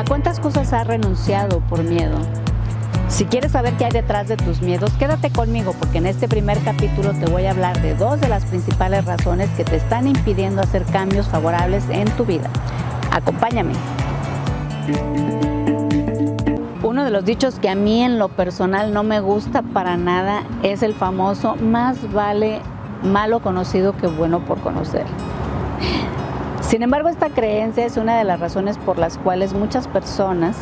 ¿A cuántas cosas has renunciado por miedo? Si quieres saber qué hay detrás de tus miedos, quédate conmigo porque en este primer capítulo te voy a hablar de dos de las principales razones que te están impidiendo hacer cambios favorables en tu vida. Acompáñame. Uno de los dichos que a mí en lo personal no me gusta para nada es el famoso más vale malo conocido que bueno por conocer. Sin embargo, esta creencia es una de las razones por las cuales muchas personas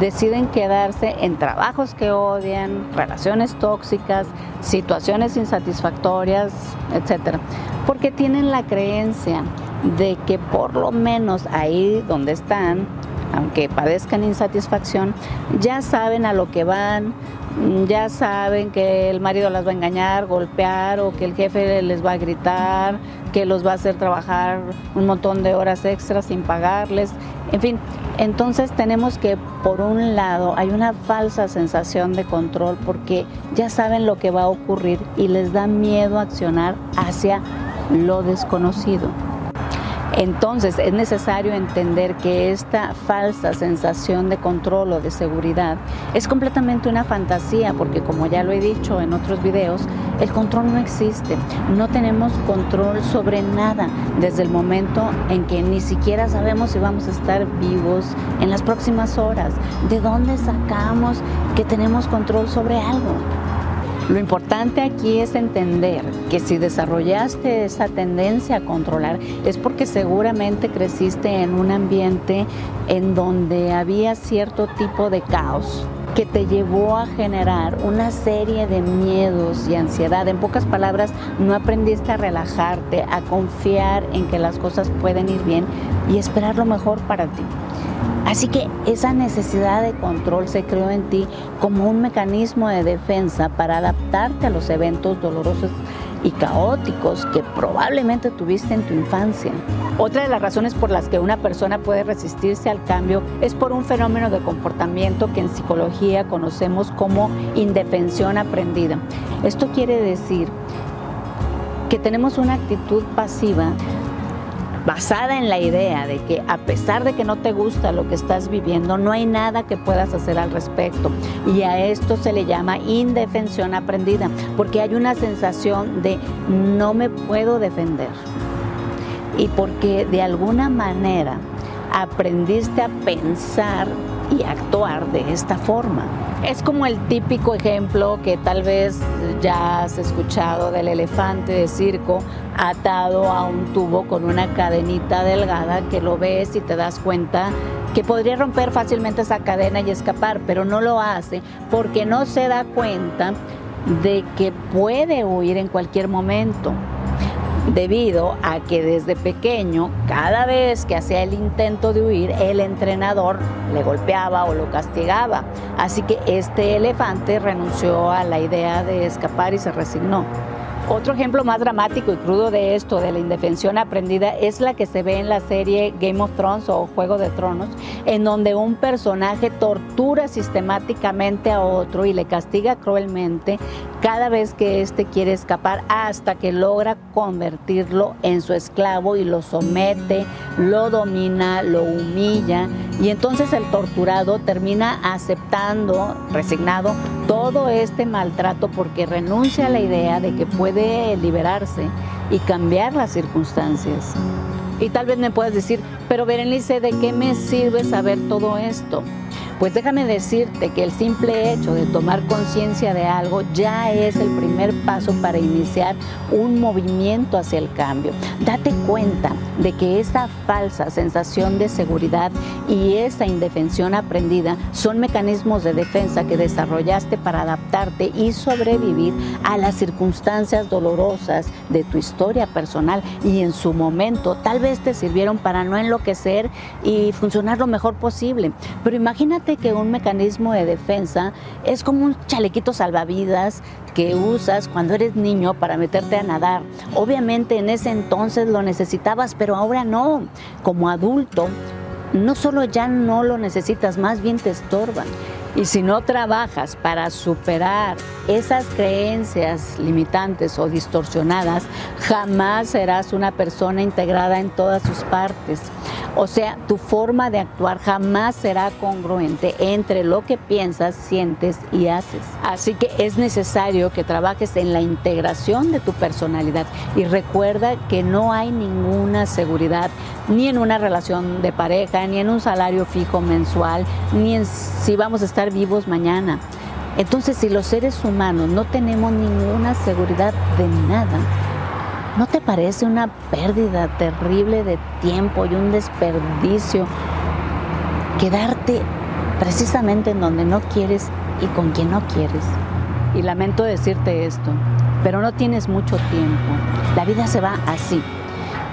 deciden quedarse en trabajos que odian, relaciones tóxicas, situaciones insatisfactorias, etc. Porque tienen la creencia de que por lo menos ahí donde están, aunque padezcan insatisfacción, ya saben a lo que van, ya saben que el marido las va a engañar, golpear o que el jefe les va a gritar, que los va a hacer trabajar un montón de horas extras sin pagarles, en fin. Entonces tenemos que, por un lado, hay una falsa sensación de control porque ya saben lo que va a ocurrir y les da miedo accionar hacia lo desconocido. Entonces es necesario entender que esta falsa sensación de control o de seguridad es completamente una fantasía porque como ya lo he dicho en otros videos, el control no existe. No tenemos control sobre nada desde el momento en que ni siquiera sabemos si vamos a estar vivos en las próximas horas. ¿De dónde sacamos que tenemos control sobre algo? Lo importante aquí es entender que si desarrollaste esa tendencia a controlar es porque seguramente creciste en un ambiente en donde había cierto tipo de caos que te llevó a generar una serie de miedos y ansiedad. En pocas palabras, no aprendiste a relajarte, a confiar en que las cosas pueden ir bien y esperar lo mejor para ti. Así que esa necesidad de control se creó en ti como un mecanismo de defensa para adaptarte a los eventos dolorosos y caóticos que probablemente tuviste en tu infancia. Otra de las razones por las que una persona puede resistirse al cambio es por un fenómeno de comportamiento que en psicología conocemos como indefensión aprendida. Esto quiere decir que tenemos una actitud pasiva basada en la idea de que a pesar de que no te gusta lo que estás viviendo, no hay nada que puedas hacer al respecto. Y a esto se le llama indefensión aprendida, porque hay una sensación de no me puedo defender. Y porque de alguna manera aprendiste a pensar y actuar de esta forma. Es como el típico ejemplo que tal vez ya has escuchado del elefante de circo atado a un tubo con una cadenita delgada que lo ves y te das cuenta que podría romper fácilmente esa cadena y escapar, pero no lo hace porque no se da cuenta de que puede huir en cualquier momento debido a que desde pequeño, cada vez que hacía el intento de huir, el entrenador le golpeaba o lo castigaba. Así que este elefante renunció a la idea de escapar y se resignó. Otro ejemplo más dramático y crudo de esto, de la indefensión aprendida, es la que se ve en la serie Game of Thrones o Juego de Tronos, en donde un personaje tortura sistemáticamente a otro y le castiga cruelmente cada vez que éste quiere escapar hasta que logra convertirlo en su esclavo y lo somete, lo domina, lo humilla. Y entonces el torturado termina aceptando, resignado, todo este maltrato porque renuncia a la idea de que puede de liberarse y cambiar las circunstancias. Y tal vez me puedas decir, pero Berenice, ¿de qué me sirve saber todo esto? Pues déjame decirte que el simple hecho de tomar conciencia de algo ya es el primer paso para iniciar un movimiento hacia el cambio. Date cuenta de que esa falsa sensación de seguridad y esa indefensión aprendida son mecanismos de defensa que desarrollaste para adaptarte y sobrevivir a las circunstancias dolorosas de tu historia personal y en su momento tal vez te sirvieron para no enloquecer y funcionar lo mejor posible. Pero imagínate que un mecanismo de defensa es como un chalequito salvavidas que usas cuando eres niño para meterte a nadar. Obviamente en ese entonces lo necesitabas, pero ahora no. Como adulto, no solo ya no lo necesitas, más bien te estorban. Y si no trabajas para superar esas creencias limitantes o distorsionadas, jamás serás una persona integrada en todas sus partes. O sea, tu forma de actuar jamás será congruente entre lo que piensas, sientes y haces. Así que es necesario que trabajes en la integración de tu personalidad y recuerda que no hay ninguna seguridad ni en una relación de pareja, ni en un salario fijo mensual, ni en si vamos a estar vivos mañana. Entonces, si los seres humanos no tenemos ninguna seguridad de nada, ¿No te parece una pérdida terrible de tiempo y un desperdicio quedarte precisamente en donde no quieres y con quien no quieres? Y lamento decirte esto, pero no tienes mucho tiempo. La vida se va así.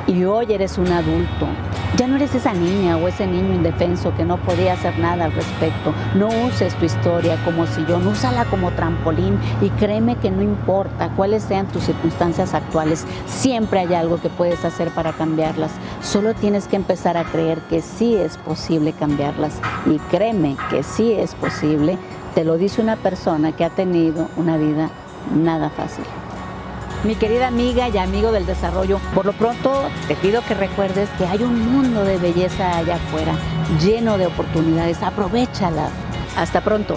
Y hoy eres un adulto ya no eres esa niña o ese niño indefenso que no podía hacer nada al respecto. No uses tu historia como si yo, no úsala como trampolín y créeme que no importa cuáles sean tus circunstancias actuales, siempre hay algo que puedes hacer para cambiarlas. Solo tienes que empezar a creer que sí es posible cambiarlas y créeme que sí es posible. Te lo dice una persona que ha tenido una vida nada fácil mi querida amiga y amigo del desarrollo, por lo pronto te pido que recuerdes que hay un mundo de belleza allá afuera, lleno de oportunidades. Aprovechalas. Hasta pronto.